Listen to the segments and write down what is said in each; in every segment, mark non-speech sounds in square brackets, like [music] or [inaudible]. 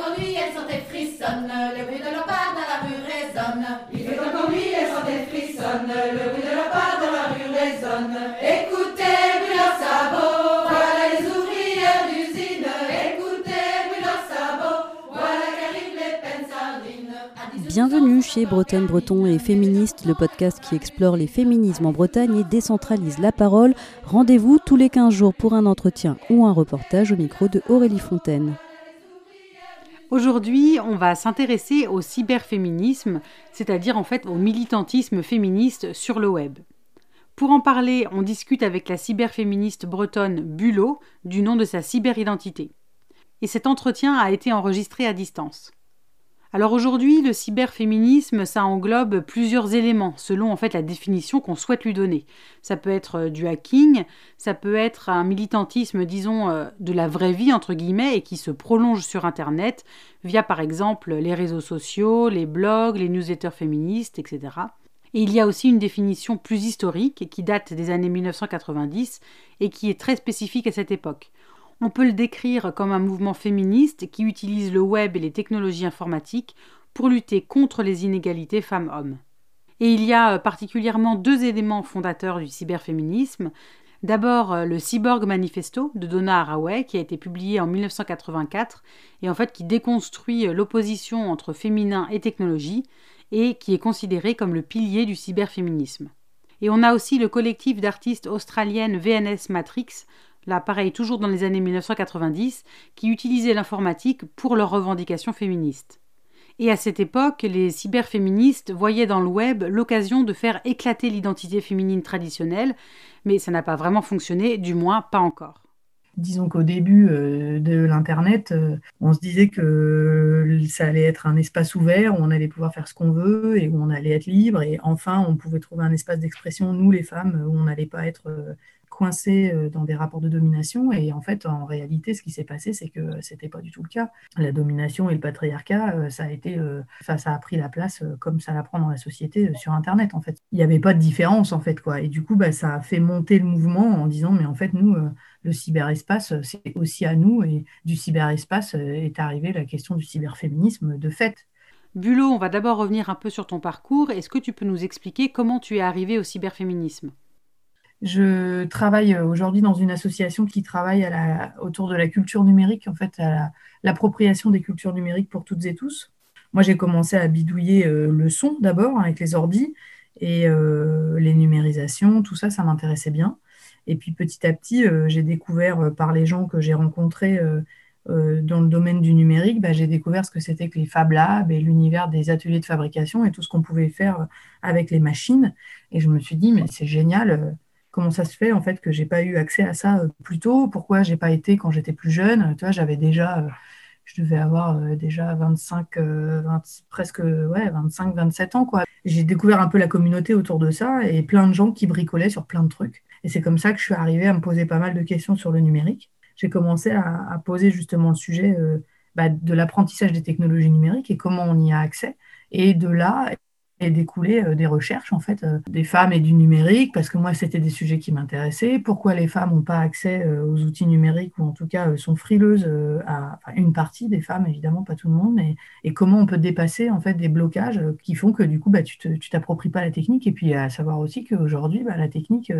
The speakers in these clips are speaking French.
encore nuit, elles sont et frissonnent, le bruit de leur pas dans la rue résonne. Il fait encore nuit, elles sont et frissonnent, le bruit de leur pas dans la rue résonne. Écoutez, bruit leurs sabots, voilà les ouvrières d'usine. Écoutez, bruit leurs sabots, voilà qu'arrivent les peines sardines. À 18 Bienvenue chez Bretonne Breton et Féministe, le podcast qui explore les féminismes en Bretagne et décentralise la parole. Rendez-vous tous les 15 jours pour un entretien ou un reportage au micro de Aurélie Fontaine. Aujourd'hui, on va s'intéresser au cyberféminisme, c'est-à-dire en fait au militantisme féministe sur le web. Pour en parler, on discute avec la cyberféministe bretonne Bulot, du nom de sa cyberidentité. Et cet entretien a été enregistré à distance. Alors aujourd'hui, le cyberféminisme, ça englobe plusieurs éléments selon en fait la définition qu'on souhaite lui donner. Ça peut être euh, du hacking, ça peut être un militantisme, disons, euh, de la vraie vie entre guillemets et qui se prolonge sur Internet via par exemple les réseaux sociaux, les blogs, les newsletters féministes, etc. Et il y a aussi une définition plus historique qui date des années 1990 et qui est très spécifique à cette époque. On peut le décrire comme un mouvement féministe qui utilise le web et les technologies informatiques pour lutter contre les inégalités femmes-hommes. Et il y a euh, particulièrement deux éléments fondateurs du cyberféminisme. D'abord, euh, le Cyborg Manifesto de Donna Haraway, qui a été publié en 1984 et en fait qui déconstruit euh, l'opposition entre féminin et technologie et qui est considéré comme le pilier du cyberféminisme. Et on a aussi le collectif d'artistes australiennes VNS Matrix, là pareil toujours dans les années 1990, qui utilisaient l'informatique pour leurs revendications féministes. Et à cette époque, les cyberféministes voyaient dans le web l'occasion de faire éclater l'identité féminine traditionnelle, mais ça n'a pas vraiment fonctionné, du moins pas encore. Disons qu'au début euh, de l'Internet, euh, on se disait que ça allait être un espace ouvert où on allait pouvoir faire ce qu'on veut et où on allait être libre. Et enfin, on pouvait trouver un espace d'expression, nous les femmes, où on n'allait pas être euh, coincé dans des rapports de domination. Et en fait, en réalité, ce qui s'est passé, c'est que c'était pas du tout le cas. La domination et le patriarcat, ça a été, ça, ça a pris la place comme ça la prend dans la société sur Internet. En fait, il n'y avait pas de différence en fait quoi. Et du coup, bah, ça a fait monter le mouvement en disant mais en fait nous, le cyberespace, c'est aussi à nous. Et du cyberespace est arrivée la question du cyberféminisme de fait. Bulot, on va d'abord revenir un peu sur ton parcours. Est-ce que tu peux nous expliquer comment tu es arrivé au cyberféminisme? Je travaille aujourd'hui dans une association qui travaille autour de la culture numérique, en fait, à l'appropriation des cultures numériques pour toutes et tous. Moi, j'ai commencé à bidouiller le son d'abord avec les ordis et les numérisations, tout ça, ça m'intéressait bien. Et puis petit à petit, j'ai découvert par les gens que j'ai rencontrés dans le domaine du numérique, bah, j'ai découvert ce que c'était que les Fab Labs et l'univers des ateliers de fabrication et tout ce qu'on pouvait faire avec les machines. Et je me suis dit, mais c'est génial, comment ça se fait en fait que j'ai pas eu accès à ça plus tôt? Pourquoi j'ai pas été quand j'étais plus jeune? Tu j'avais déjà, je devais avoir déjà 25, presque ouais, 25, 27 ans quoi. J'ai découvert un peu la communauté autour de ça et plein de gens qui bricolaient sur plein de trucs. Et c'est comme ça que je suis arrivée à me poser pas mal de questions sur le numérique. J'ai commencé à, poser justement le sujet euh, bah, de l'apprentissage des technologies numériques et comment on y a accès. Et de là est découlé euh, des recherches en fait euh, des femmes et du numérique parce que moi c'était des sujets qui m'intéressaient. Pourquoi les femmes n'ont pas accès aux outils numériques ou en tout cas sont frileuses à une partie des femmes évidemment pas tout le monde mais et comment on peut dépasser en fait des blocages qui font que du coup bah, tu t'appropries pas la technique et puis à savoir aussi qu'aujourd'hui bah, la technique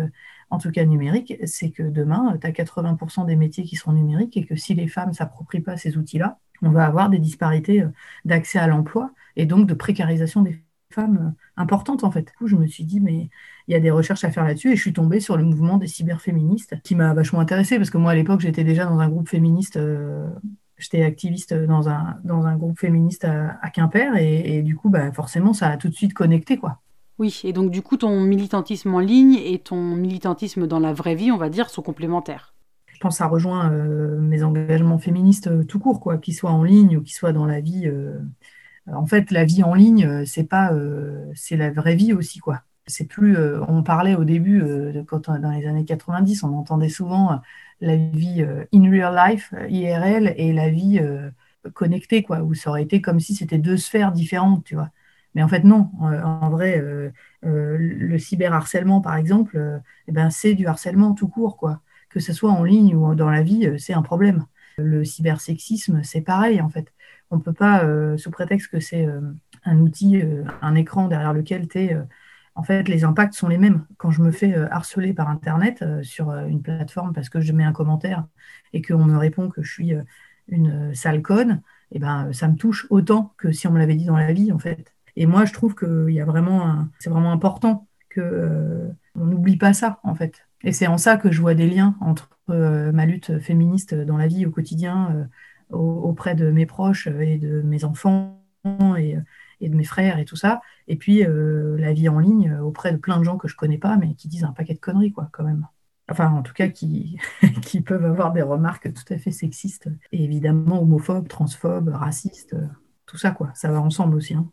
en tout cas numérique, c'est que demain, tu as 80% des métiers qui seront numériques et que si les femmes s'approprient pas ces outils-là, on va avoir des disparités euh, d'accès à l'emploi et donc de précarisation des femmes euh, importantes en fait. Du coup, je me suis dit, mais il y a des recherches à faire là-dessus et je suis tombée sur le mouvement des cyberféministes qui m'a vachement intéressée parce que moi à l'époque j'étais déjà dans un groupe féministe, euh, j'étais activiste dans un, dans un groupe féministe à, Quimper et, du coup bah, forcément ça a tout de suite connecté quoi. Oui, et donc du coup, ton militantisme en ligne et ton militantisme dans la vraie vie, on va dire, sont complémentaires. Je pense que ça rejoint euh, mes engagements féministes euh, tout court, quoi, qu'ils soient en ligne ou qu'ils soient dans la vie. Euh, en fait, la vie en ligne, c'est pas, c'est la vraie vie aussi, quoi. C'est plus, on parlait au début, quand dans les années 90, on entendait souvent la vie in real life, IRL, et la vie connectée, quoi, où ça aurait été comme si c'était deux sphères différentes, tu vois. Mais en fait, non. Euh, en vrai, euh, euh, le cyberharcèlement, par exemple, eh ben, c'est du harcèlement tout court. Quoi. Que ce soit en ligne ou dans la vie, c'est un problème. Le cybersexisme, c'est pareil en fait. On ne peut pas, sous prétexte que c'est un outil, un écran derrière lequel tu en fait, les impacts sont les mêmes. Quand je me fais harceler par Internet sur une plateforme parce que je mets un commentaire et qu'on me répond que je suis une sale conne, eh ben, ça me touche autant que si on me l'avait dit dans la vie, en fait. Et moi, je trouve que c'est vraiment important qu'on euh, n'oublie pas ça, en fait. Et c'est en ça que je vois des liens entre euh, ma lutte féministe dans la vie au quotidien, euh, auprès de mes proches et de mes enfants et, de mes frères et tout ça, et puis la vie en ligne auprès de plein de gens que je connais pas, mais qui disent un paquet de conneries, quoi, quand même enfin en tout cas qui, [laughs] qui peuvent avoir des remarques tout à fait sexistes et évidemment homophobes, transphobes, racistes, tout ça quoi, ça va ensemble aussi. Hein.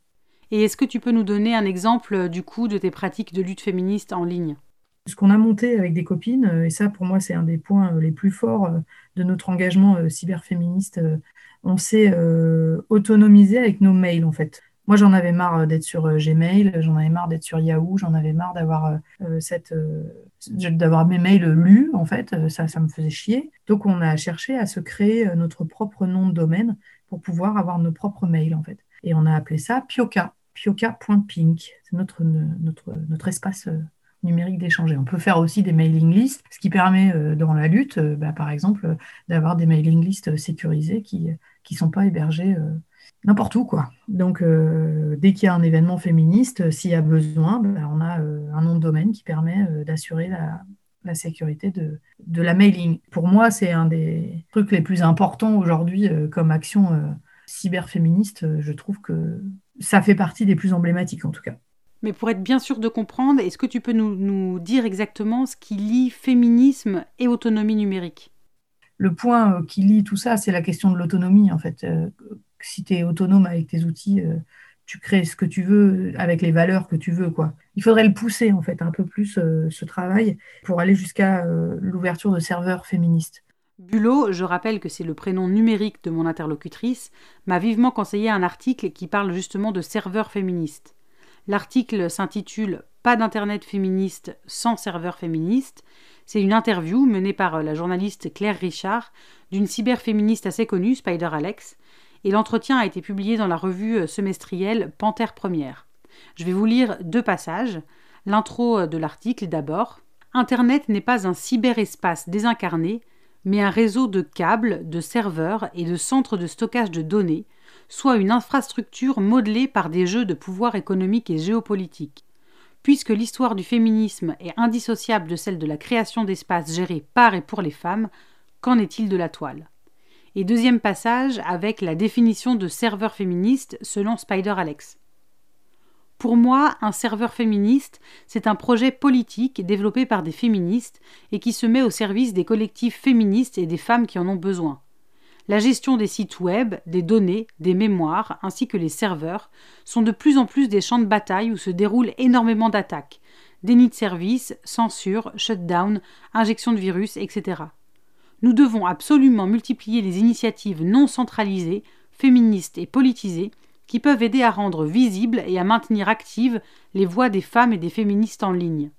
Et est-ce que tu peux nous donner un exemple du coup de tes pratiques de lutte féministe en ligne? Ce qu'on a monté avec des copines, et ça pour moi c'est un des points les plus forts de notre engagement cyberféministe, on s'est autonomisé avec nos mails en fait. Moi, j'en avais marre d'être sur Gmail, j'en avais marre d'être sur Yahoo, j'en avais marre d'avoir cette d'avoir mes mails lus, en fait, euh, ça, ça me faisait chier. Donc, on a cherché à se créer euh, notre propre nom de domaine pour pouvoir avoir nos propres mails, en fait. Et on a appelé ça Pioca, pioca.pink. C'est notre, notre, notre espace euh, numérique d'échanger. On peut faire aussi des mailing lists, ce qui permet dans la lutte, bah, par exemple, d'avoir des mailing lists sécurisés qui ne sont pas hébergés n'importe où, quoi. Donc, euh, dès qu'il y a un événement féministe, euh, s'il y a besoin, ben, on a euh, un nom de domaine qui permet d'assurer la, sécurité de, la mailing. Pour moi, c'est un des trucs les plus importants aujourd'hui comme action cyberféministe. Je trouve que ça fait partie des plus emblématiques, en tout cas. Mais pour être bien sûr de comprendre, est-ce que tu peux nous, nous dire exactement ce qui lie féminisme et autonomie numérique? Le point qui lie tout ça, c'est la question de l'autonomie, en fait si tu es autonome avec tes outils, euh, tu crées ce que tu veux avec les valeurs que tu veux. Quoi. Il faudrait le pousser en fait un peu plus euh, ce travail pour aller jusqu'à euh, l'ouverture de serveurs féministes. Bulot, je rappelle que c'est le prénom numérique de mon interlocutrice, m'a vivement conseillé un article qui parle justement de serveurs féministes. L'article s'intitule Pas d'internet féministe sans serveur féministe. C'est une interview menée par la journaliste Claire Richard d'une cyberféministe assez connue, Spider Alex, et l'entretien a été publié dans la revue euh, semestrielle Panthère Première. Je vais vous lire deux passages. L'intro euh, de l'article d'abord. Internet n'est pas un cyberespace désincarné, mais un réseau de câbles, de serveurs et de centres de stockage de données, soit une infrastructure modelée par des jeux de pouvoir économique et géopolitique. Puisque l'histoire du féminisme est indissociable de celle de la création d'espaces gérés par et pour les femmes, qu'en est-il de la toile? Et deuxième passage avec la définition de serveur féministe selon Spider Alex. Pour moi, un serveur féministe, c'est un projet politique développé par des féministes et qui se met au service des collectifs féministes et des femmes qui en ont besoin. La gestion des sites web, des données, des mémoires, ainsi que les serveurs, sont de plus en plus des champs de bataille où se déroulent énormément d'attaques, déni de service, censure, shutdown, injection de virus, etc. Nous devons absolument multiplier les initiatives non centralisées, féministes et politisées qui peuvent aider à rendre visibles et à maintenir actives les voix des femmes et des féministes en ligne.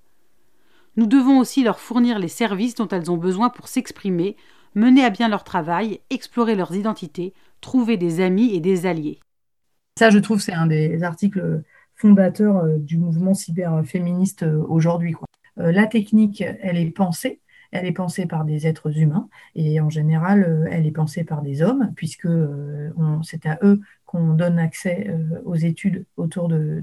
Nous devons aussi leur fournir les services dont elles ont besoin pour s'exprimer, mener à bien leur travail, explorer leurs identités, trouver des amis et des alliés. Ça, je trouve, c'est un des articles fondateurs euh, du mouvement cyberféministe euh, aujourd'hui. Euh, la technique, elle est pensée, elle est pensée par des êtres humains et en général, elle est pensée par des hommes, puisque c'est à eux qu'on donne accès euh, aux études autour de,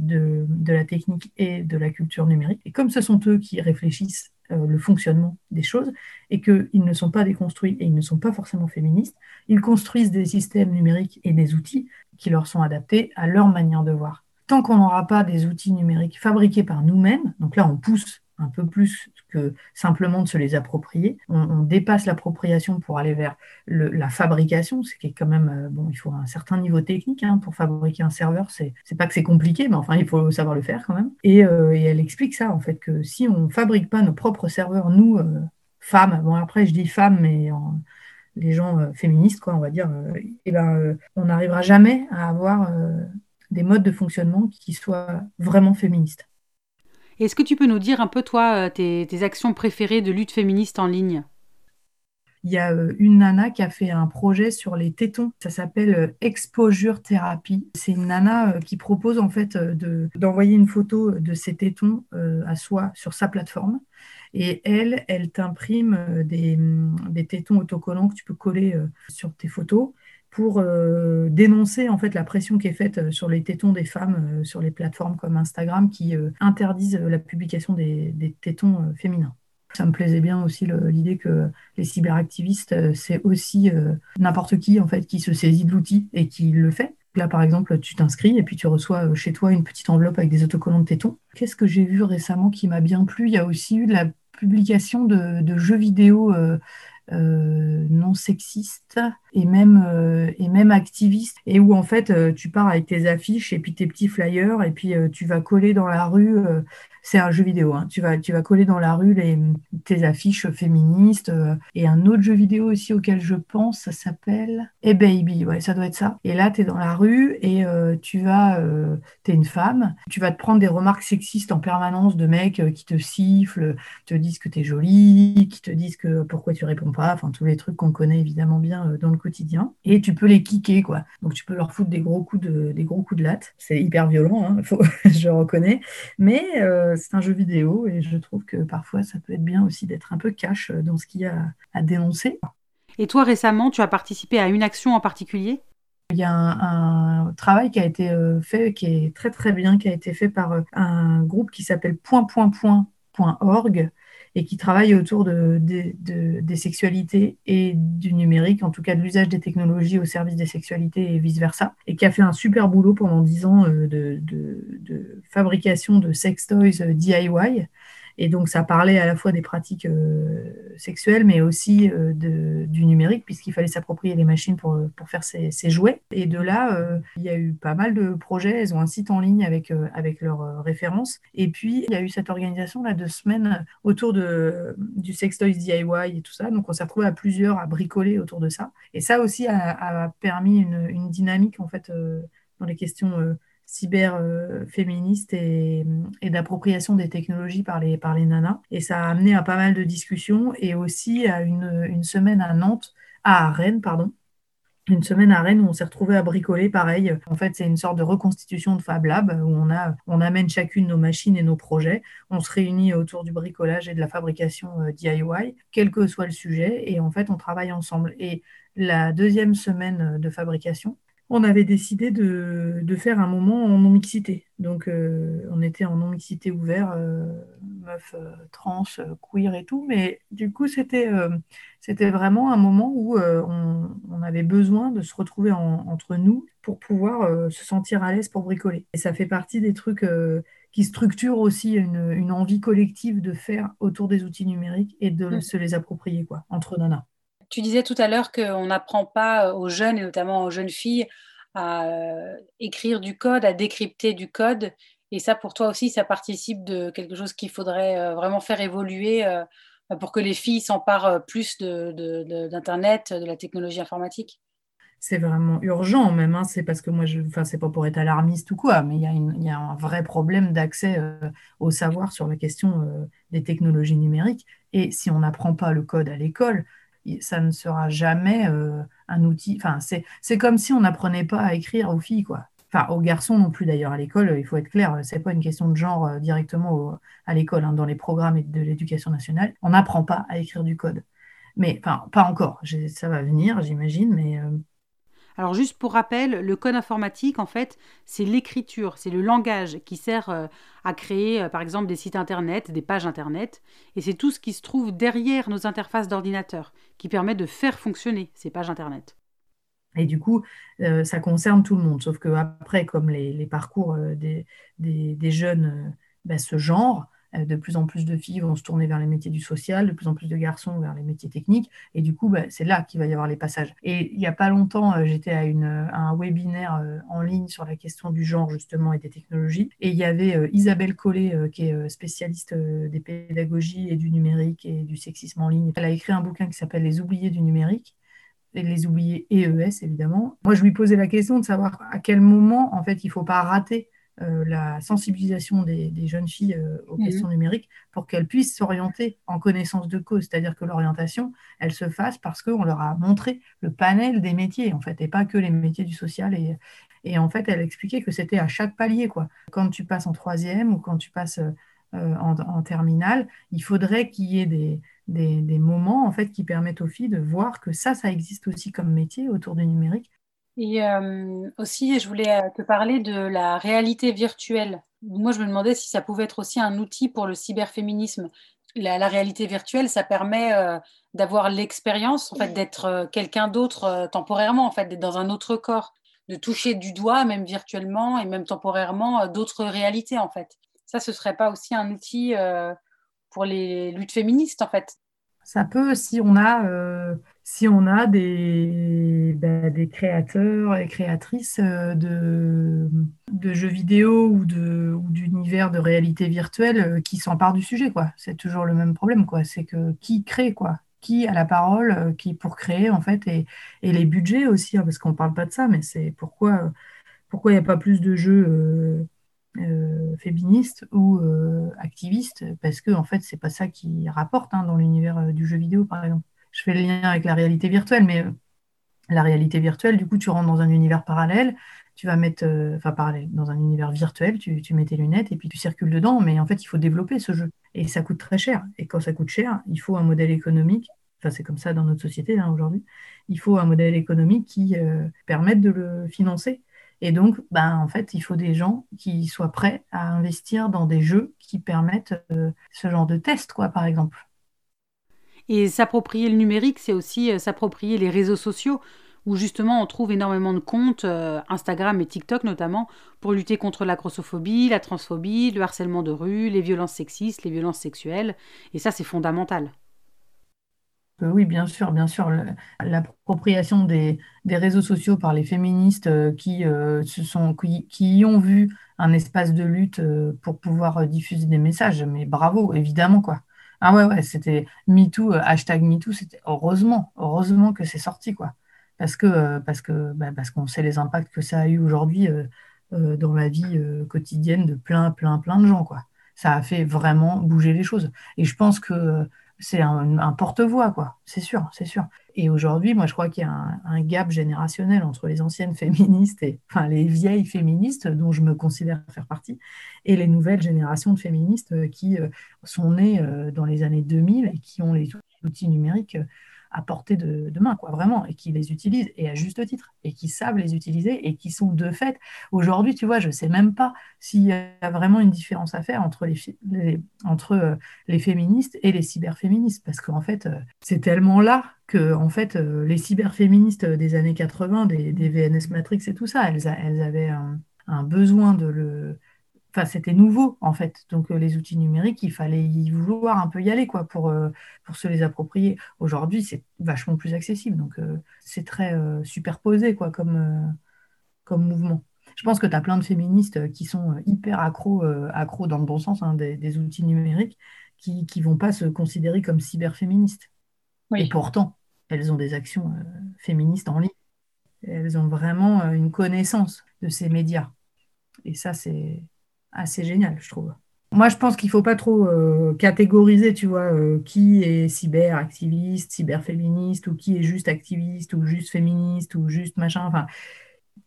la technique et de la culture numérique. Et comme ce sont eux qui réfléchissent le fonctionnement des choses et qu'ils ne sont pas déconstruits et ils ne sont pas forcément féministes, ils construisent des systèmes numériques et des outils qui leur sont adaptés à leur manière de voir. Tant qu'on n'aura pas des outils numériques fabriqués par nous-mêmes, donc là on pousse un peu plus que simplement de se les approprier. On, dépasse l'appropriation pour aller vers la fabrication, ce qui est quand même, euh, bon, il faut un certain niveau technique hein, pour fabriquer un serveur. C'est, c'est pas que c'est compliqué, mais enfin, il faut savoir le faire quand même. Et, euh, elle explique ça, en fait, que si on fabrique pas nos propres serveurs, nous, euh, femmes, bon, après, je dis femmes, mais les gens féministes, quoi, on va dire, eh ben, on n'arrivera jamais à avoir des modes de fonctionnement qui soient vraiment féministes. Est-ce que tu peux nous dire un peu, toi, euh, tes, actions préférées de lutte féministe en ligne? Il y a une nana qui a fait un projet sur les tétons. Ça s'appelle Exposure Thérapie. C'est une nana qui propose en fait d'envoyer une photo de ses tétons à soi sur sa plateforme. Et elle, elle t'imprime des, des, tétons autocollants que tu peux coller sur tes photos pour euh, dénoncer en fait la pression qui est faite euh, sur les tétons des femmes euh, sur les plateformes comme Instagram qui interdisent la publication des, tétons féminins. Ça me plaisait bien aussi l'idée que les cyberactivistes, c'est aussi n'importe qui en fait qui se saisit de l'outil et qui le fait. Là, par exemple, tu t'inscris et puis tu reçois chez toi une petite enveloppe avec des autocollants de tétons. Qu'est-ce que j'ai vu récemment qui m'a bien plu? Il y a aussi eu la publication de, jeux vidéo non sexistes et même, euh, et même activiste, et où en fait euh, tu pars avec tes affiches et puis tes petits flyers, et puis euh, tu vas coller dans la rue, c'est un jeu vidéo, hein, tu, vas, tu vas coller dans la rue les, tes affiches féministes, et un autre jeu vidéo aussi auquel je pense, ça s'appelle Hey Baby, ouais, ça doit être ça. Et là, tu es dans la rue et tu vas, tu es une femme, tu vas te prendre des remarques sexistes en permanence de mecs qui te sifflent, te disent que tu es jolie, qui te disent que pourquoi tu réponds pas, enfin tous les trucs qu'on connaît évidemment bien dans le quotidien et tu peux les kicker quoi. Donc tu peux leur foutre des gros coups de, des gros coups de latte. C'est hyper violent, hein, [laughs] je reconnais, mais euh, c'est un jeu vidéo et je trouve que parfois ça peut être bien aussi d'être un peu cash dans ce qu'il y a à dénoncer. Et toi récemment, tu as participé à une action en particulier? Il y a un, travail qui a été euh, fait, qui est très très bien, qui a été fait par euh, un groupe qui s'appelle point point point .org et qui travaille autour de, des sexualités et du numérique, en tout cas de l'usage des technologies au service des sexualités et vice-versa, et qui a fait un super boulot pendant dix ans euh, de, de, fabrication de sex toys euh, DIY et donc, ça parlait à la fois des pratiques euh, sexuelles, mais aussi euh, du numérique, puisqu'il fallait s'approprier les machines pour, pour faire ces, jouets. Et de là, euh, il y a eu pas mal de projets. Elles ont un site en ligne avec, avec leurs références. Et puis, il y a eu cette organisation là de semaines autour de, du Toys DIY et tout ça. Donc, on s'est retrouvé à plusieurs à bricoler autour de ça. Et ça aussi a, a permis une, une, dynamique, en fait, dans les questions cyberféministe et, et d'appropriation des technologies par les, par les nanas. Et ça a amené à pas mal de discussions et aussi à une, une semaine à Nantes, à Rennes, pardon, une semaine à Rennes où on s'est retrouvé à bricoler pareil. En fait, c'est une sorte de reconstitution de Fab Lab où on, a, on amène chacune nos machines et nos projets. On se réunit autour du bricolage et de la fabrication euh, DIY, quel que soit le sujet, et en fait, on travaille ensemble. Et la deuxième semaine de fabrication, on avait décidé de, faire un moment en non-mixité. Donc, euh, on était en non-mixité ouvert, euh, meuf, euh, trans, queer et tout. Mais du coup, c'était vraiment un moment où on, avait besoin de se retrouver entre nous pour pouvoir se sentir à l'aise pour bricoler. Et ça fait partie des trucs qui structurent aussi une, envie collective de faire autour des outils numériques et de mmh. se les approprier, quoi, entre nanas. Tu disais tout à l'heure qu'on n'apprend pas aux jeunes, et notamment aux jeunes filles, à euh, écrire du code, à décrypter du code. Et ça, pour toi aussi, ça participe de quelque chose qu'il faudrait euh, vraiment faire évoluer euh, pour que les filles s'emparent plus d'Internet, de, la technologie informatique? C'est vraiment urgent même. Hein. C'est parce que moi, enfin, c'est pas pour être alarmiste ou quoi, mais il y, a un vrai problème d'accès au savoir sur la question des technologies numériques. Et si on n'apprend pas le code à l'école, ça ne sera jamais euh, un outil. C'est comme si on n'apprenait pas à écrire aux filles, quoi. Enfin, aux garçons non plus d'ailleurs à l'école, il faut être clair, c'est pas une question de genre euh, directement à l'école, hein, dans les programmes de l'éducation nationale, on n'apprend pas à écrire du code. Mais enfin, pas encore, ça va venir, j'imagine, mais euh, alors juste pour rappel, le code informatique, en fait, c'est l'écriture, c'est le langage qui sert euh, à créer, euh, par exemple, des sites Internet, des pages Internet, et c'est tout ce qui se trouve derrière nos interfaces d'ordinateur, qui permet de faire fonctionner ces pages Internet. Et du coup, euh, ça concerne tout le monde, sauf que après, comme les, parcours des, jeunes bah, ce genre, de plus en plus de filles vont se tourner vers les métiers du social, de plus en plus de garçons vers les métiers techniques. Et du coup, bah, c'est là qu'il va y avoir les passages. Et il n'y a pas longtemps, euh, j'étais à, un webinaire euh, en ligne sur la question du genre, justement, et des technologies. Et il y avait Isabelle Collet, qui est spécialiste des pédagogies et du numérique et du sexisme en ligne. Elle a écrit un bouquin qui s'appelle Les oubliés du numérique les oubliés EES, évidemment. Moi, je lui posais la question de savoir à quel moment, en fait, il ne faut pas rater euh, la sensibilisation des, jeunes filles euh, aux mhm. questions numériques pour qu'elles puissent s'orienter en connaissance de cause. C'est-à-dire que l'orientation, elle se fasse parce qu'on leur a montré le panel des métiers, en fait, et pas que les métiers du social. Et, et en fait, elle expliquait que c'était à chaque palier. Quoi. Quand tu passes en troisième ou quand tu passes euh, en, terminale, il faudrait qu'il y ait des, des, des, moments en fait, qui permettent aux filles de voir que ça, ça existe aussi comme métier autour du numérique et euh, aussi, je voulais euh, te parler de la réalité virtuelle. Moi, je me demandais si ça pouvait être aussi un outil pour le cyberféminisme. La, réalité virtuelle, ça permet euh, d'avoir l'expérience, en fait, d'être quelqu'un d'autre temporairement, en fait, d'être dans un autre corps, de toucher du doigt, même virtuellement et même temporairement, d'autres réalités, en fait. Ça, ce serait pas aussi un outil pour les luttes féministes, en fait ça peut, si on a, si on a des, des créateurs et créatrices euh, de, jeux vidéo ou d'univers de, réalité virtuelle euh, qui s'emparent du sujet. quoi. C'est toujours le même problème. quoi. C'est que qui crée quoi? Qui a la parole, qui pour créer en fait, et, les budgets aussi, hein, parce qu'on ne parle pas de ça, mais c'est pourquoi pourquoi il n'y a pas plus de jeux euh, féministe ou euh, activiste, parce que en fait, c'est pas ça qui rapporte hein, dans l'univers euh, du jeu vidéo, par exemple. Je fais le lien avec la réalité virtuelle, mais la réalité virtuelle, du coup, tu rentres dans un univers parallèle, tu vas mettre, enfin parallèle, dans un univers virtuel, tu, mets tes lunettes et puis tu circules dedans, mais en fait, il faut développer ce jeu. Et ça coûte très cher. Et quand ça coûte cher, il faut un modèle économique, enfin c'est comme ça dans notre société hein, aujourd'hui, il faut un modèle économique qui permette de le financer. Et donc, ben, en fait, il faut des gens qui soient prêts à investir dans des jeux qui permettent euh, ce genre de test, quoi, par exemple. Et s'approprier le numérique, c'est aussi euh, s'approprier les réseaux sociaux, où justement on trouve énormément de comptes, euh, Instagram et TikTok notamment, pour lutter contre la grossophobie, la transphobie, le harcèlement de rue, les violences sexistes, les violences sexuelles. Et ça, c'est fondamental. Euh, oui, bien sûr, bien sûr. L'appropriation des, réseaux sociaux par les féministes qui, sont, qui, y ont vu un espace de lutte pour pouvoir diffuser des messages, mais bravo, évidemment, quoi. Ah ouais, ouais, c'était MeToo, hashtag MeToo, c'était heureusement, heureusement que c'est sorti, quoi. Parce que, parce que, bah, parce qu'on sait les impacts que ça a eu aujourd'hui dans la vie quotidienne de plein, plein, plein de gens, quoi. Ça a fait vraiment bouger les choses. Et je pense que c'est un, porte-voix, quoi. C'est sûr, c'est sûr. Et aujourd'hui, moi, je crois qu'il y a un, gap générationnel entre les anciennes féministes et, enfin, les vieilles féministes, dont je me considère faire partie, et les nouvelles générations de féministes euh, qui euh, sont nées euh, dans les années 2000 et qui ont les outils numériques à portée de, main, quoi, vraiment, et qui les utilisent, et à juste titre, et qui savent les utiliser, et qui sont de fait. Aujourd'hui, tu vois, je ne sais même pas s'il y a vraiment une différence à faire entre les, entre, euh, les féministes et les cyberféministes, parce qu'en fait, euh, c'est tellement là que en fait, euh, les cyberféministes des années 80, des, VNS Matrix et tout ça, elles, elles avaient un besoin de le c'était nouveau en fait. Donc euh, les outils numériques, il fallait y vouloir un peu y aller quoi pour, euh, pour se les approprier. Aujourd'hui, c'est vachement plus accessible. Donc euh, c'est très superposé quoi comme, comme mouvement. Je pense que tu as plein de féministes qui sont hyper accros, accros dans le bon sens hein, des, outils numériques qui ne vont pas se considérer comme cyberféministes. Et pourtant, elles ont des actions féministes en ligne. Elles ont vraiment une connaissance de ces médias. Et ça, c'est assez génial, je trouve. Moi, je pense qu'il ne faut pas trop euh, catégoriser, tu vois, euh, qui est cyber-activiste, cyber-féministe, ou qui est juste activiste, ou juste féministe, ou juste machin. Enfin,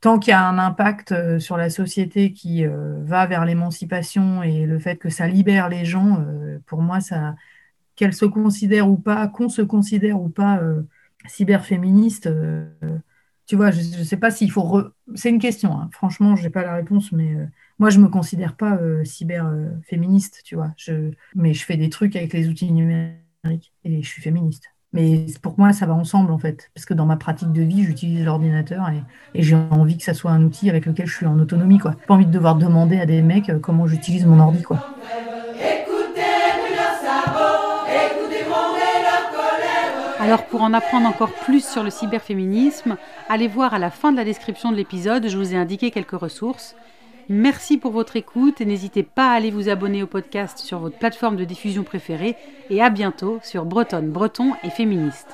tant qu'il y a un impact euh, sur la société qui va vers l'émancipation et le fait que ça libère les gens, pour moi, ça, qu'elles se considèrent ou pas, qu'on se considère ou pas cyber-féministe, tu vois, je ne sais pas s'il faut. C'est une question, hein. franchement, je n'ai pas la réponse, mais moi, je me considère pas euh, cyber-féministe, euh, tu vois. Mais je fais des trucs avec les outils numériques et je suis féministe. Mais pour moi, ça va ensemble, en fait. Parce que dans ma pratique de vie, j'utilise l'ordinateur et, j'ai envie que ça soit un outil avec lequel je suis en autonomie, quoi. Pas envie de devoir demander à des mecs euh, comment j'utilise mon ordi, quoi. Alors pour en apprendre encore plus sur le cyberféminisme, allez voir à la fin de la description de l'épisode, je vous ai indiqué quelques ressources. Merci pour votre écoute et n'hésitez pas à aller vous abonner au podcast sur votre plateforme de diffusion préférée et à bientôt sur Bretonne, Breton et Féministe.